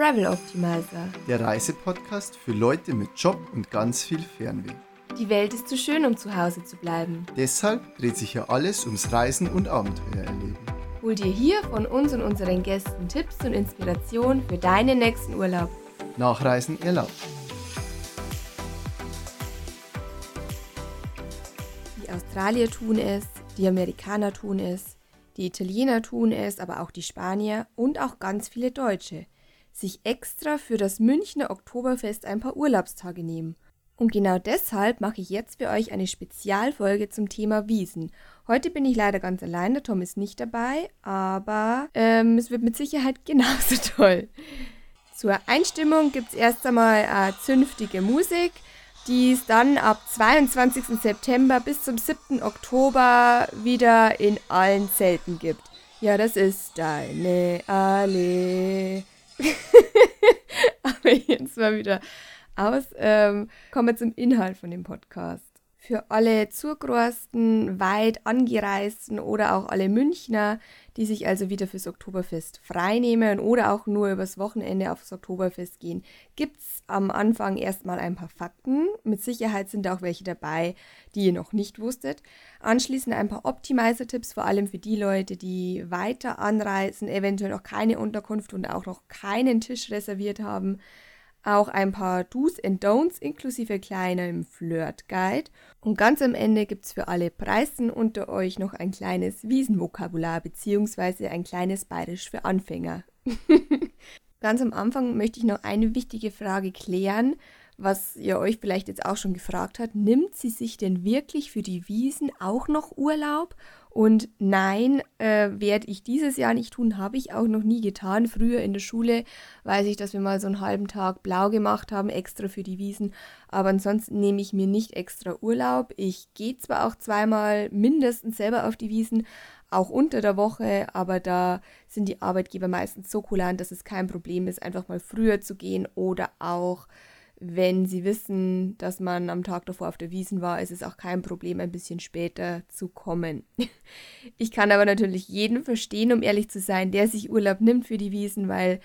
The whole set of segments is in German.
Travel Optimizer. Der Reisepodcast für Leute mit Job und ganz viel Fernweh. Die Welt ist zu schön, um zu Hause zu bleiben. Deshalb dreht sich hier alles ums Reisen und Abenteuer erleben. Hol dir hier von uns und unseren Gästen Tipps und Inspiration für deinen nächsten Urlaub. Nachreisen erlaubt. Die Australier tun es, die Amerikaner tun es, die Italiener tun es, aber auch die Spanier und auch ganz viele Deutsche, sich extra für das Münchner Oktoberfest ein paar Urlaubstage nehmen. Und genau deshalb mache ich jetzt für euch eine Spezialfolge zum Thema Wiesen. Heute bin ich leider ganz allein, der Tom ist nicht dabei, aber ähm, es wird mit Sicherheit genauso toll. Zur Einstimmung gibt es erst einmal äh, zünftige Musik die es dann ab 22. September bis zum 7. Oktober wieder in allen Zelten gibt. Ja, das ist deine Allee. Aber jetzt mal wieder aus. Ähm, kommen wir zum Inhalt von dem Podcast. Für alle Zugrosten, weit angereisten oder auch alle Münchner, die sich also wieder fürs Oktoberfest freinehmen oder auch nur übers Wochenende aufs Oktoberfest gehen, gibt es am Anfang erstmal ein paar Fakten. Mit Sicherheit sind auch welche dabei, die ihr noch nicht wusstet. Anschließend ein paar Optimizer-Tipps, vor allem für die Leute, die weiter anreisen, eventuell noch keine Unterkunft und auch noch keinen Tisch reserviert haben auch ein paar Do's and Don'ts inklusive kleinem Flirt-Guide. Und ganz am Ende gibt es für alle Preisen unter euch noch ein kleines Wiesenvokabular bzw. ein kleines Bayerisch für Anfänger. ganz am Anfang möchte ich noch eine wichtige Frage klären, was ihr euch vielleicht jetzt auch schon gefragt habt. Nimmt sie sich denn wirklich für die Wiesen auch noch Urlaub und nein, äh, werde ich dieses Jahr nicht tun, habe ich auch noch nie getan. Früher in der Schule weiß ich, dass wir mal so einen halben Tag blau gemacht haben, extra für die Wiesen. Aber ansonsten nehme ich mir nicht extra Urlaub. Ich gehe zwar auch zweimal mindestens selber auf die Wiesen, auch unter der Woche, aber da sind die Arbeitgeber meistens so kulant, dass es kein Problem ist, einfach mal früher zu gehen oder auch wenn sie wissen, dass man am Tag davor auf der Wiesen war, ist es auch kein Problem, ein bisschen später zu kommen. Ich kann aber natürlich jeden verstehen, um ehrlich zu sein, der sich Urlaub nimmt für die Wiesen, weil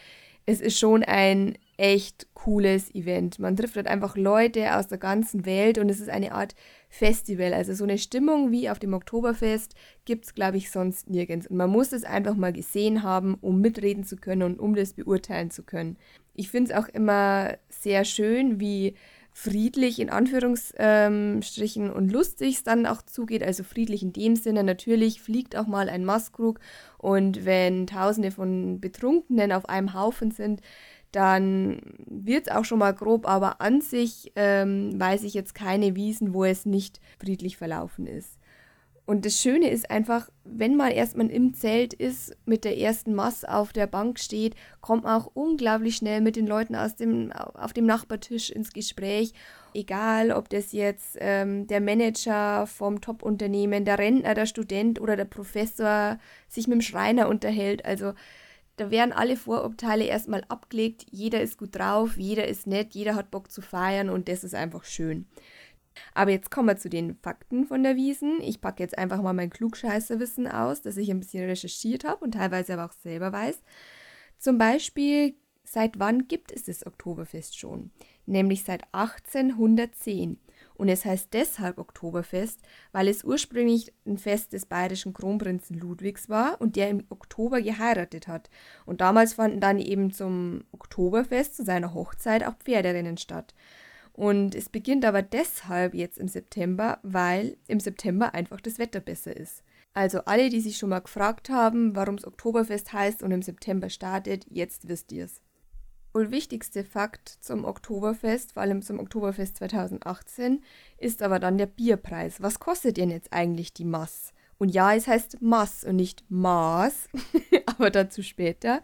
es ist schon ein echt cooles Event. Man trifft dort einfach Leute aus der ganzen Welt und es ist eine Art Festival. Also so eine Stimmung wie auf dem Oktoberfest gibt es, glaube ich, sonst nirgends. Und man muss es einfach mal gesehen haben, um mitreden zu können und um das beurteilen zu können. Ich finde es auch immer sehr schön, wie friedlich in Anführungsstrichen und lustig es dann auch zugeht. Also friedlich in dem Sinne, natürlich fliegt auch mal ein Maskrug und wenn tausende von Betrunkenen auf einem Haufen sind, dann wird es auch schon mal grob, aber an sich ähm, weiß ich jetzt keine Wiesen, wo es nicht friedlich verlaufen ist. Und das Schöne ist einfach, wenn man erstmal im Zelt ist, mit der ersten Masse auf der Bank steht, kommt man auch unglaublich schnell mit den Leuten aus dem, auf dem Nachbartisch ins Gespräch. Egal, ob das jetzt ähm, der Manager vom Top-Unternehmen, der Rentner, der Student oder der Professor sich mit dem Schreiner unterhält. Also da werden alle Vorurteile erstmal abgelegt. Jeder ist gut drauf, jeder ist nett, jeder hat Bock zu feiern und das ist einfach schön. Aber jetzt kommen wir zu den Fakten von der Wiesen. Ich packe jetzt einfach mal mein Klugscheißerwissen aus, das ich ein bisschen recherchiert habe und teilweise aber auch selber weiß. Zum Beispiel, seit wann gibt es das Oktoberfest schon? Nämlich seit 1810. Und es heißt deshalb Oktoberfest, weil es ursprünglich ein Fest des bayerischen Kronprinzen Ludwigs war und der im Oktober geheiratet hat. Und damals fanden dann eben zum Oktoberfest, zu seiner Hochzeit, auch Pferderennen statt. Und es beginnt aber deshalb jetzt im September, weil im September einfach das Wetter besser ist. Also alle, die sich schon mal gefragt haben, warum es Oktoberfest heißt und im September startet, jetzt wisst ihr es. Wohl wichtigste Fakt zum Oktoberfest, vor allem zum Oktoberfest 2018, ist aber dann der Bierpreis. Was kostet denn jetzt eigentlich die Mass? Und ja, es heißt Mass und nicht Maß, aber dazu später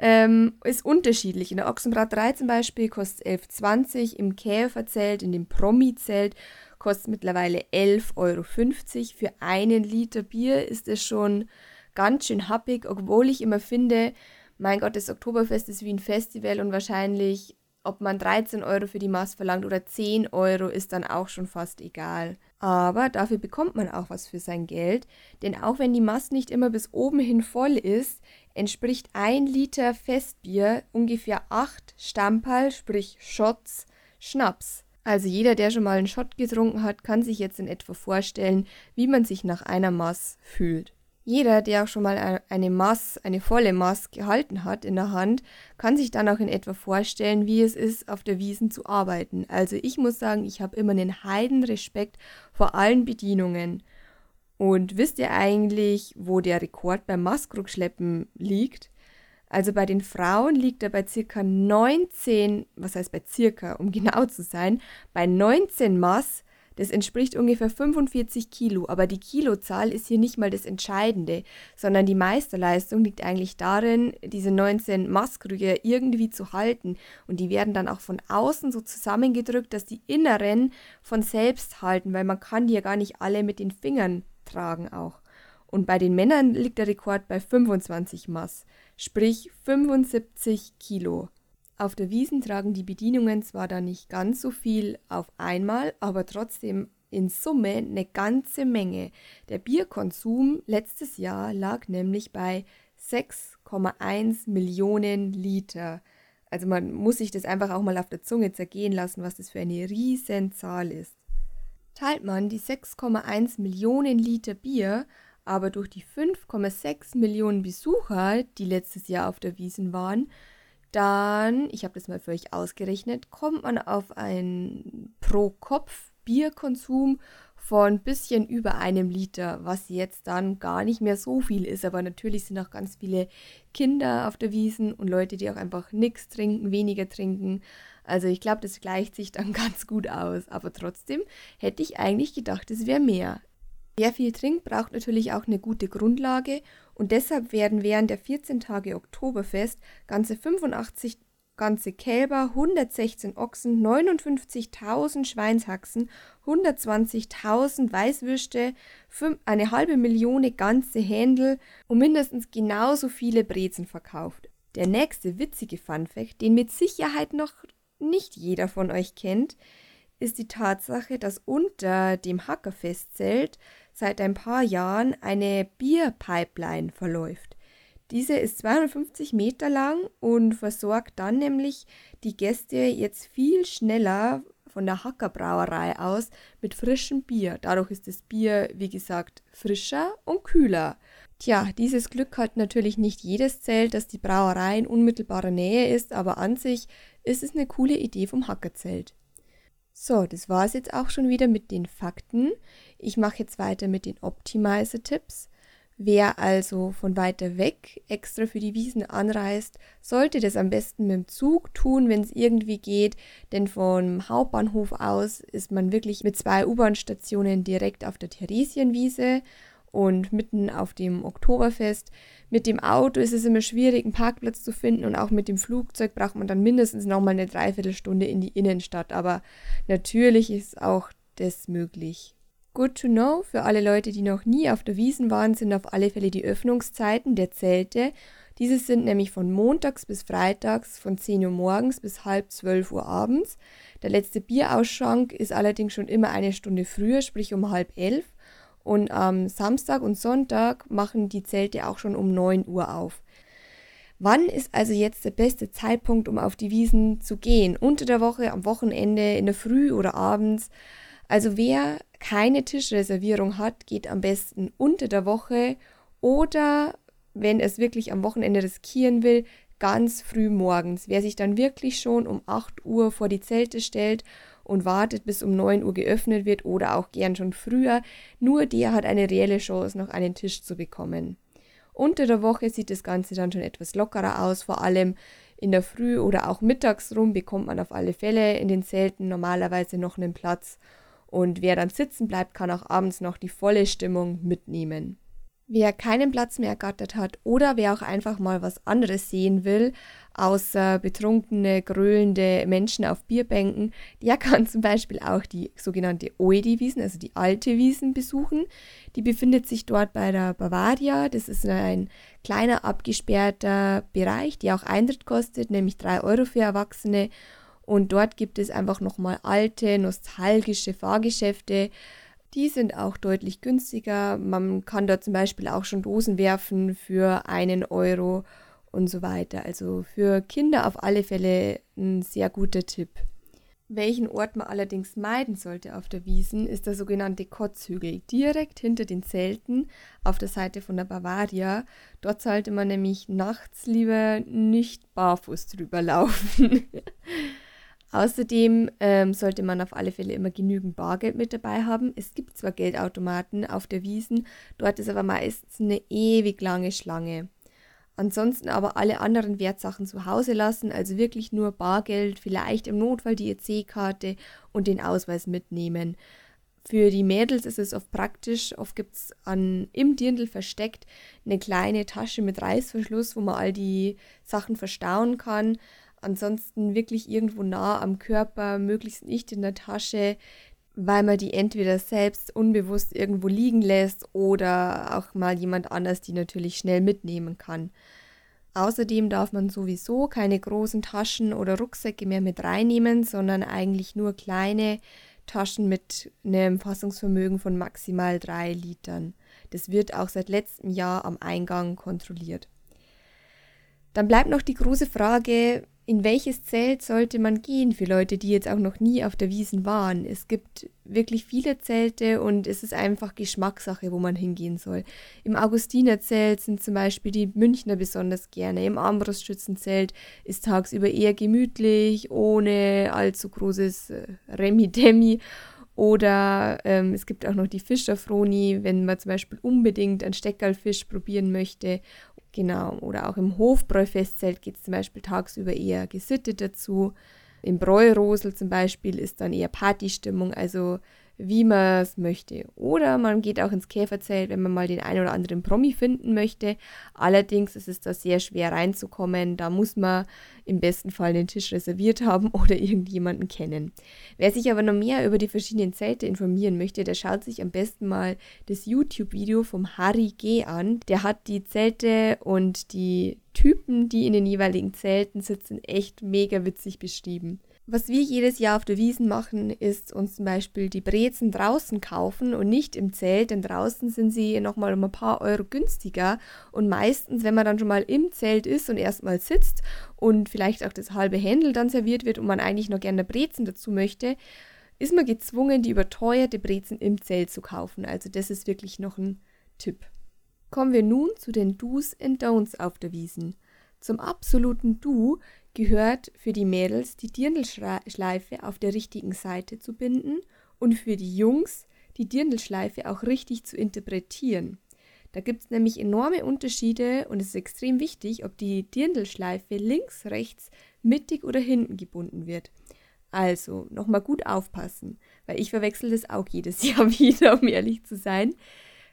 ähm, ist unterschiedlich. In der Ochsenbrat 3 zum Beispiel kostet 11,20, im Käferzelt, in dem Promi-Zelt kostet mittlerweile 11,50 Euro. Für einen Liter Bier ist es schon ganz schön happig, obwohl ich immer finde, mein Gott, das Oktoberfest ist wie ein Festival und wahrscheinlich ob man 13 Euro für die Maß verlangt oder 10 Euro, ist dann auch schon fast egal. Aber dafür bekommt man auch was für sein Geld, denn auch wenn die Mast nicht immer bis oben hin voll ist, entspricht ein Liter Festbier ungefähr 8 Stamperl, sprich Shots, Schnaps. Also jeder, der schon mal einen Shot getrunken hat, kann sich jetzt in etwa vorstellen, wie man sich nach einer Maß fühlt. Jeder, der auch schon mal eine Maß, eine volle Maß gehalten hat in der Hand, kann sich dann auch in etwa vorstellen, wie es ist, auf der Wiesen zu arbeiten. Also ich muss sagen, ich habe immer einen heiden Respekt vor allen Bedienungen. Und wisst ihr eigentlich, wo der Rekord beim Maßkrugschleppen liegt? Also bei den Frauen liegt er bei circa 19, was heißt bei circa, um genau zu sein, bei 19 Maß das entspricht ungefähr 45 Kilo, aber die Kilozahl ist hier nicht mal das Entscheidende, sondern die Meisterleistung liegt eigentlich darin, diese 19 Maßkrüge irgendwie zu halten. Und die werden dann auch von außen so zusammengedrückt, dass die inneren von selbst halten, weil man kann die ja gar nicht alle mit den Fingern tragen auch. Und bei den Männern liegt der Rekord bei 25 Maß, sprich 75 Kilo. Auf der Wiesen tragen die Bedienungen zwar dann nicht ganz so viel auf einmal, aber trotzdem in Summe eine ganze Menge. Der Bierkonsum letztes Jahr lag nämlich bei 6,1 Millionen Liter. Also man muss sich das einfach auch mal auf der Zunge zergehen lassen, was das für eine riesen Zahl ist. Teilt man die 6,1 Millionen Liter Bier aber durch die 5,6 Millionen Besucher, die letztes Jahr auf der Wiesen waren, dann, ich habe das mal für euch ausgerechnet, kommt man auf einen Pro-Kopf-Bierkonsum von bisschen über einem Liter, was jetzt dann gar nicht mehr so viel ist. Aber natürlich sind auch ganz viele Kinder auf der Wiesen und Leute, die auch einfach nichts trinken, weniger trinken. Also ich glaube, das gleicht sich dann ganz gut aus. Aber trotzdem hätte ich eigentlich gedacht, es wäre mehr. Wer viel trinkt, braucht natürlich auch eine gute Grundlage und deshalb werden während der 14 Tage Oktoberfest ganze 85 ganze Kälber, 116 Ochsen, 59.000 Schweinshaxen, 120.000 Weißwürste, eine halbe Million ganze Händel und mindestens genauso viele Brezen verkauft. Der nächste witzige Funfact, den mit Sicherheit noch nicht jeder von euch kennt, ist die Tatsache, dass unter dem Hackerfestzelt seit ein paar Jahren eine Bierpipeline verläuft. Diese ist 250 Meter lang und versorgt dann nämlich die Gäste jetzt viel schneller von der Hackerbrauerei aus mit frischem Bier. Dadurch ist das Bier, wie gesagt, frischer und kühler. Tja, dieses Glück hat natürlich nicht jedes Zelt, dass die Brauerei in unmittelbarer Nähe ist, aber an sich ist es eine coole Idee vom Hackerzelt. So, das war es jetzt auch schon wieder mit den Fakten. Ich mache jetzt weiter mit den Optimizer-Tipps. Wer also von weiter weg extra für die Wiesen anreist, sollte das am besten mit dem Zug tun, wenn es irgendwie geht, denn vom Hauptbahnhof aus ist man wirklich mit zwei U-Bahn-Stationen direkt auf der Theresienwiese und mitten auf dem Oktoberfest. Mit dem Auto ist es immer schwierig, einen Parkplatz zu finden und auch mit dem Flugzeug braucht man dann mindestens nochmal eine Dreiviertelstunde in die Innenstadt. Aber natürlich ist auch das möglich. Good to know, für alle Leute, die noch nie auf der Wiesen waren, sind auf alle Fälle die Öffnungszeiten der Zelte. Diese sind nämlich von montags bis freitags von 10 Uhr morgens bis halb 12 Uhr abends. Der letzte Bierausschank ist allerdings schon immer eine Stunde früher, sprich um halb elf. Und am Samstag und Sonntag machen die Zelte auch schon um 9 Uhr auf. Wann ist also jetzt der beste Zeitpunkt, um auf die Wiesen zu gehen? Unter der Woche, am Wochenende, in der Früh oder abends? Also wer keine Tischreservierung hat, geht am besten unter der Woche oder wenn es wirklich am Wochenende riskieren will, ganz früh morgens. Wer sich dann wirklich schon um 8 Uhr vor die Zelte stellt und wartet, bis um 9 Uhr geöffnet wird oder auch gern schon früher. Nur der hat eine reelle Chance, noch einen Tisch zu bekommen. Unter der Woche sieht das Ganze dann schon etwas lockerer aus, vor allem in der Früh oder auch mittags rum bekommt man auf alle Fälle in den Zelten normalerweise noch einen Platz. Und wer dann sitzen bleibt, kann auch abends noch die volle Stimmung mitnehmen. Wer keinen Platz mehr ergattert hat oder wer auch einfach mal was anderes sehen will, außer betrunkene, gröhlende Menschen auf Bierbänken, der kann zum Beispiel auch die sogenannte Oedi-Wiesen, also die alte Wiesen, besuchen. Die befindet sich dort bei der Bavaria. Das ist ein kleiner abgesperrter Bereich, der auch Eintritt kostet, nämlich 3 Euro für Erwachsene. Und dort gibt es einfach nochmal alte, nostalgische Fahrgeschäfte. Die sind auch deutlich günstiger. Man kann dort zum Beispiel auch schon Dosen werfen für einen Euro und so weiter. Also für Kinder auf alle Fälle ein sehr guter Tipp. Welchen Ort man allerdings meiden sollte auf der Wiesen, ist der sogenannte Kotzhügel, direkt hinter den Zelten auf der Seite von der Bavaria. Dort sollte man nämlich nachts lieber nicht barfuß drüber laufen. Außerdem ähm, sollte man auf alle Fälle immer genügend Bargeld mit dabei haben. Es gibt zwar Geldautomaten auf der Wiesen, dort ist aber meistens eine ewig lange Schlange. Ansonsten aber alle anderen Wertsachen zu Hause lassen, also wirklich nur Bargeld, vielleicht im Notfall die EC-Karte und den Ausweis mitnehmen. Für die Mädels ist es oft praktisch. Oft gibt es im Dirndl versteckt eine kleine Tasche mit Reißverschluss, wo man all die Sachen verstauen kann. Ansonsten wirklich irgendwo nah am Körper, möglichst nicht in der Tasche, weil man die entweder selbst unbewusst irgendwo liegen lässt oder auch mal jemand anders die natürlich schnell mitnehmen kann. Außerdem darf man sowieso keine großen Taschen oder Rucksäcke mehr mit reinnehmen, sondern eigentlich nur kleine Taschen mit einem Fassungsvermögen von maximal drei Litern. Das wird auch seit letztem Jahr am Eingang kontrolliert. Dann bleibt noch die große Frage, in welches Zelt sollte man gehen für Leute, die jetzt auch noch nie auf der Wiesen waren? Es gibt wirklich viele Zelte und es ist einfach Geschmackssache, wo man hingehen soll. Im Augustinerzelt sind zum Beispiel die Münchner besonders gerne. Im Armbrustschützenzelt ist tagsüber eher gemütlich, ohne allzu großes äh, Remi-Demi. Oder ähm, es gibt auch noch die Fischerfroni, wenn man zum Beispiel unbedingt einen Steckerlfisch probieren möchte. Genau, oder auch im Hofbräufestzelt geht es zum Beispiel tagsüber eher gesittet dazu. Im Bräurosel zum Beispiel ist dann eher Partystimmung, also wie man es möchte. Oder man geht auch ins Käferzelt, wenn man mal den einen oder anderen Promi finden möchte. Allerdings ist es da sehr schwer reinzukommen. Da muss man im besten Fall den Tisch reserviert haben oder irgendjemanden kennen. Wer sich aber noch mehr über die verschiedenen Zelte informieren möchte, der schaut sich am besten mal das YouTube-Video vom Harry G an. Der hat die Zelte und die Typen, die in den jeweiligen Zelten sitzen, echt mega witzig beschrieben. Was wir jedes Jahr auf der Wiesen machen, ist uns zum Beispiel die Brezen draußen kaufen und nicht im Zelt, denn draußen sind sie nochmal um ein paar Euro günstiger. Und meistens, wenn man dann schon mal im Zelt ist und erstmal sitzt und vielleicht auch das halbe Händel dann serviert wird und man eigentlich noch gerne Brezen dazu möchte, ist man gezwungen, die überteuerte Brezen im Zelt zu kaufen. Also das ist wirklich noch ein Tipp. Kommen wir nun zu den Do's and Don'ts auf der Wiesen. Zum absoluten Do gehört für die Mädels die Dirndlschleife auf der richtigen Seite zu binden und für die Jungs die Dirndlschleife auch richtig zu interpretieren. Da gibt es nämlich enorme Unterschiede und es ist extrem wichtig, ob die Dirndlschleife links, rechts, mittig oder hinten gebunden wird. Also nochmal gut aufpassen, weil ich verwechsel das auch jedes Jahr wieder, um ehrlich zu sein.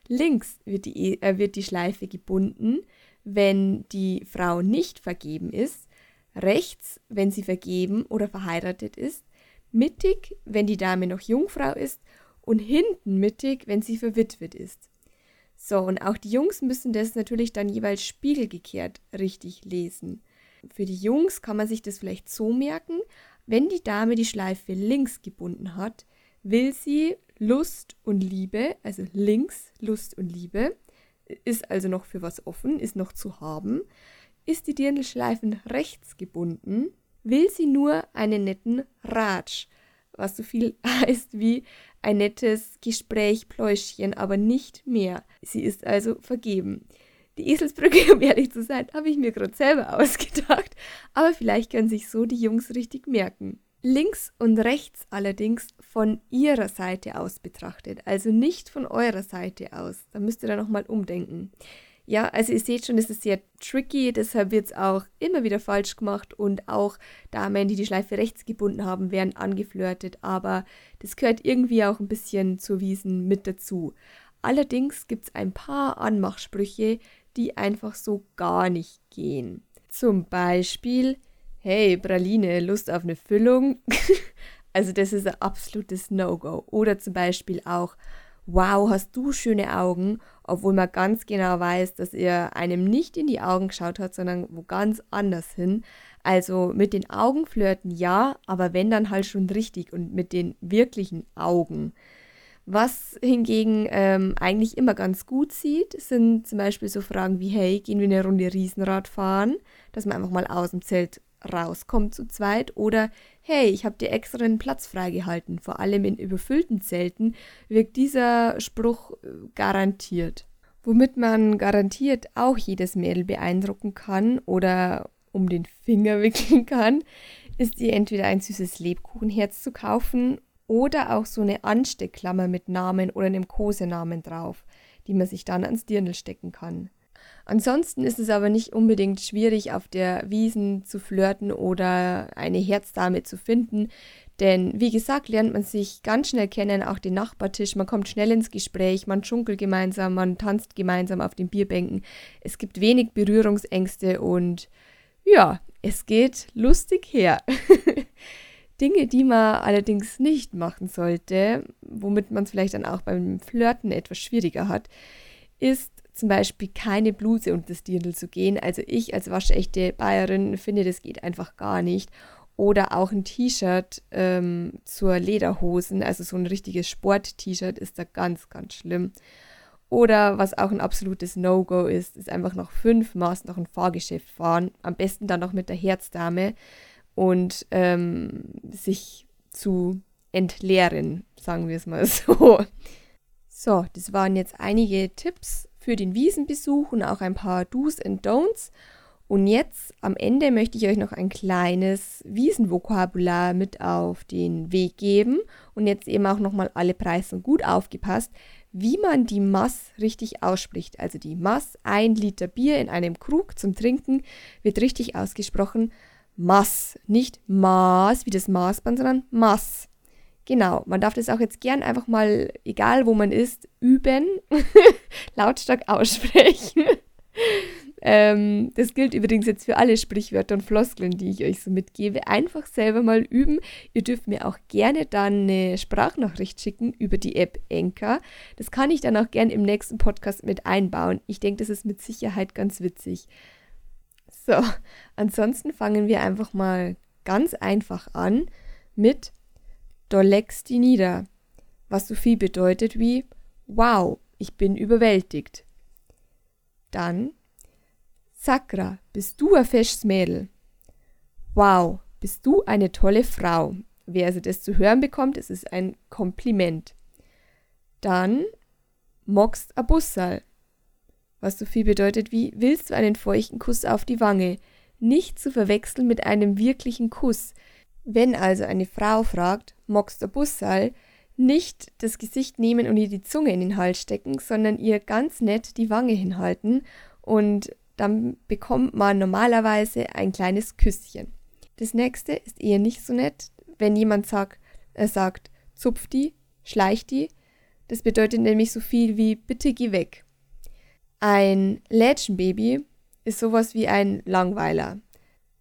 Links wird die, äh, wird die Schleife gebunden, wenn die Frau nicht vergeben ist rechts, wenn sie vergeben oder verheiratet ist, mittig, wenn die Dame noch Jungfrau ist und hinten mittig, wenn sie verwitwet ist. So, und auch die Jungs müssen das natürlich dann jeweils spiegelgekehrt richtig lesen. Für die Jungs kann man sich das vielleicht so merken, wenn die Dame die Schleife links gebunden hat, will sie Lust und Liebe, also links Lust und Liebe, ist also noch für was offen, ist noch zu haben. Ist die Dirndlschleifen rechts gebunden, will sie nur einen netten Ratsch, was so viel heißt wie ein nettes Gespräch, Pläuschchen, aber nicht mehr. Sie ist also vergeben. Die Eselsbrücke, um ehrlich zu sein, habe ich mir gerade selber ausgedacht, aber vielleicht können sich so die Jungs richtig merken. Links und rechts allerdings von ihrer Seite aus betrachtet, also nicht von eurer Seite aus. Da müsst ihr dann nochmal umdenken. Ja, also ihr seht schon, es ist sehr tricky, deshalb wird es auch immer wieder falsch gemacht und auch Damen, die die Schleife rechts gebunden haben, werden angeflirtet, aber das gehört irgendwie auch ein bisschen zur Wiesen mit dazu. Allerdings gibt es ein paar Anmachsprüche, die einfach so gar nicht gehen. Zum Beispiel, hey Praline, Lust auf eine Füllung? also das ist ein absolutes No-Go. Oder zum Beispiel auch, wow, hast du schöne Augen, obwohl man ganz genau weiß, dass er einem nicht in die Augen geschaut hat, sondern wo ganz anders hin. Also mit den Augen flirten ja, aber wenn dann halt schon richtig und mit den wirklichen Augen. Was hingegen ähm, eigentlich immer ganz gut sieht, sind zum Beispiel so Fragen wie, hey, gehen wir eine Runde Riesenrad fahren? Dass man einfach mal aus dem Zelt rauskommt zu zweit. Oder, hey, ich habe dir extra einen Platz freigehalten. Vor allem in überfüllten Zelten wirkt dieser Spruch äh, garantiert. Womit man garantiert auch jedes Mädel beeindrucken kann oder um den Finger wickeln kann, ist ihr entweder ein süßes Lebkuchenherz zu kaufen oder auch so eine Ansteckklammer mit Namen oder einem Kosenamen drauf, die man sich dann ans Dirndl stecken kann. Ansonsten ist es aber nicht unbedingt schwierig, auf der Wiesen zu flirten oder eine Herzdame zu finden, denn wie gesagt, lernt man sich ganz schnell kennen, auch den Nachbartisch, man kommt schnell ins Gespräch, man schunkelt gemeinsam, man tanzt gemeinsam auf den Bierbänken. Es gibt wenig Berührungsängste und ja, es geht lustig her. Dinge, die man allerdings nicht machen sollte, womit man es vielleicht dann auch beim Flirten etwas schwieriger hat, ist zum Beispiel keine Bluse unter das Dirndl zu gehen. Also ich als waschechte Bayerin finde, das geht einfach gar nicht. Oder auch ein T-Shirt ähm, zur Lederhosen, also so ein richtiges Sport-T-Shirt ist da ganz, ganz schlimm. Oder was auch ein absolutes No-Go ist, ist einfach noch fünf Maß nach ein Fahrgeschäft fahren. Am besten dann noch mit der Herzdame und ähm, sich zu entleeren, sagen wir es mal so. So, das waren jetzt einige Tipps für den Wiesenbesuch und auch ein paar Do's and Don'ts. Und jetzt am Ende möchte ich euch noch ein kleines Wiesenvokabular mit auf den Weg geben. Und jetzt eben auch nochmal alle Preise gut aufgepasst, wie man die Mass richtig ausspricht. Also die Mass, ein Liter Bier in einem Krug zum Trinken, wird richtig ausgesprochen. Mass, nicht Maß wie das Maßband, sondern Mass. Genau, man darf das auch jetzt gern einfach mal, egal wo man ist, üben, lautstark aussprechen. ähm, das gilt übrigens jetzt für alle Sprichwörter und Floskeln, die ich euch so mitgebe. Einfach selber mal üben. Ihr dürft mir auch gerne dann eine Sprachnachricht schicken über die App Enka. Das kann ich dann auch gern im nächsten Podcast mit einbauen. Ich denke, das ist mit Sicherheit ganz witzig. So, ansonsten fangen wir einfach mal ganz einfach an mit Legst die nieder, was so viel bedeutet wie Wow, ich bin überwältigt. Dann Sakra, bist du ein festes Mädel? Wow, bist du eine tolle Frau. Wer also das zu hören bekommt, es ist ein Kompliment. Dann mockst a Bussal, was so viel bedeutet wie willst du einen feuchten Kuss auf die Wange, nicht zu verwechseln mit einem wirklichen Kuss. Wenn also eine Frau fragt, mockst du Bussal, nicht das Gesicht nehmen und ihr die Zunge in den Hals stecken, sondern ihr ganz nett die Wange hinhalten und dann bekommt man normalerweise ein kleines Küsschen. Das nächste ist eher nicht so nett, wenn jemand sagt, er sagt, zupf die, schleich die. Das bedeutet nämlich so viel wie bitte geh weg. Ein Lädchenbaby ist sowas wie ein Langweiler.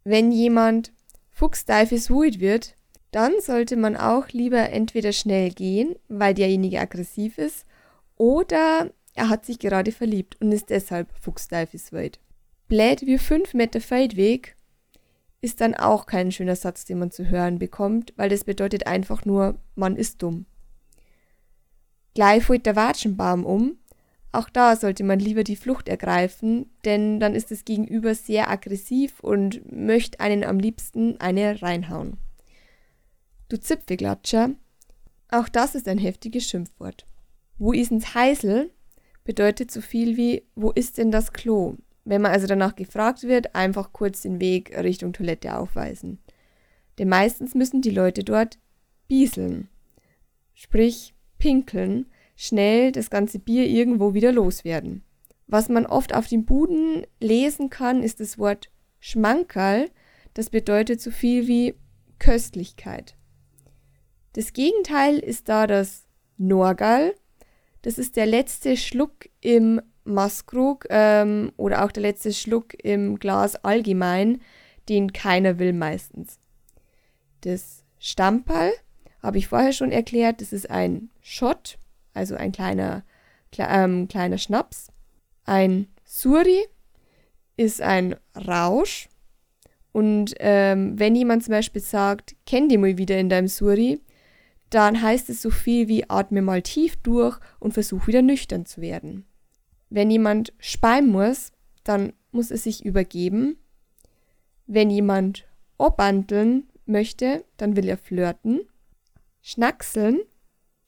Wenn jemand fuchsteifes Wuid wird, dann sollte man auch lieber entweder schnell gehen, weil derjenige aggressiv ist, oder er hat sich gerade verliebt und ist deshalb fuchsteifes Wuid. Blät wie 5 Meter Feldweg ist dann auch kein schöner Satz, den man zu hören bekommt, weil das bedeutet einfach nur, man ist dumm. Gleich fällt der Watschenbaum um auch da sollte man lieber die Flucht ergreifen, denn dann ist das Gegenüber sehr aggressiv und möchte einen am liebsten eine reinhauen. Du Zipfelklatscher, auch das ist ein heftiges Schimpfwort. Wo ist ins Heisel bedeutet so viel wie wo ist denn das Klo? Wenn man also danach gefragt wird, einfach kurz den Weg Richtung Toilette aufweisen. Denn meistens müssen die Leute dort bieseln, sprich pinkeln, schnell das ganze Bier irgendwo wieder loswerden. Was man oft auf den Buden lesen kann, ist das Wort Schmankerl. Das bedeutet so viel wie Köstlichkeit. Das Gegenteil ist da das Norgal. Das ist der letzte Schluck im Maskrug ähm, oder auch der letzte Schluck im Glas allgemein, den keiner will meistens. Das Stamperl habe ich vorher schon erklärt, das ist ein Schott also ein kleiner, kle ähm, kleiner Schnaps. Ein Suri ist ein Rausch Und ähm, wenn jemand zum Beispiel sagt, kenn die mal wieder in deinem Suri, dann heißt es so viel wie atme mal tief durch und versuch wieder nüchtern zu werden. Wenn jemand speien muss, dann muss er sich übergeben. Wenn jemand obanteln möchte, dann will er flirten. Schnackseln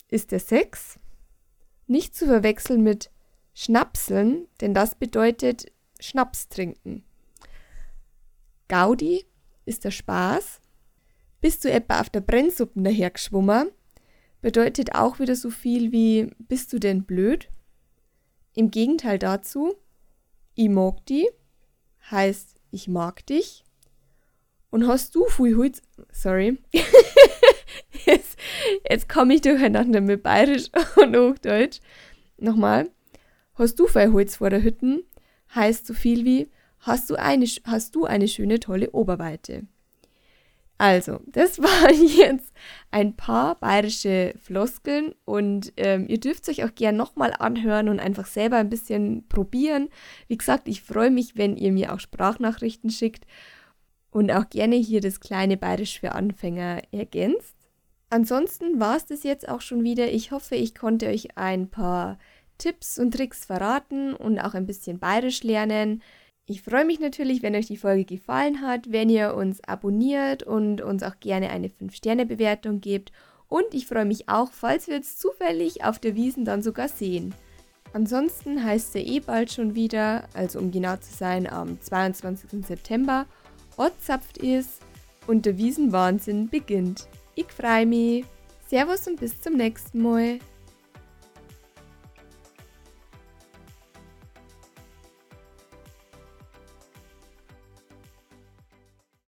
ist der Sex. Nicht zu verwechseln mit Schnapseln, denn das bedeutet Schnaps trinken. Gaudi ist der Spaß. Bist du etwa auf der Brennsuppen dahergeschwommen? Bedeutet auch wieder so viel wie bist du denn blöd? Im Gegenteil dazu, ich mag die heißt ich mag dich. Und hast du viel Holz. Sorry. jetzt komme ich durcheinander mit Bayerisch und Hochdeutsch. Nochmal. Hast du viel Holz vor der Hütten? Heißt so viel wie hast du eine, hast du eine schöne, tolle Oberweite. Also, das waren jetzt ein paar bayerische Floskeln und ähm, ihr dürft euch auch gern nochmal anhören und einfach selber ein bisschen probieren. Wie gesagt, ich freue mich, wenn ihr mir auch Sprachnachrichten schickt und auch gerne hier das kleine Bayerisch für Anfänger ergänzt. Ansonsten war es das jetzt auch schon wieder. Ich hoffe, ich konnte euch ein paar Tipps und Tricks verraten und auch ein bisschen Bayerisch lernen. Ich freue mich natürlich, wenn euch die Folge gefallen hat, wenn ihr uns abonniert und uns auch gerne eine 5-Sterne-Bewertung gebt. Und ich freue mich auch, falls wir uns zufällig auf der Wiesen dann sogar sehen. Ansonsten heißt es eh bald schon wieder, also um genau zu sein, am 22. September, Ortzapft ist und der Wiesenwahnsinn beginnt. Ich freue mich. Servus und bis zum nächsten Mal.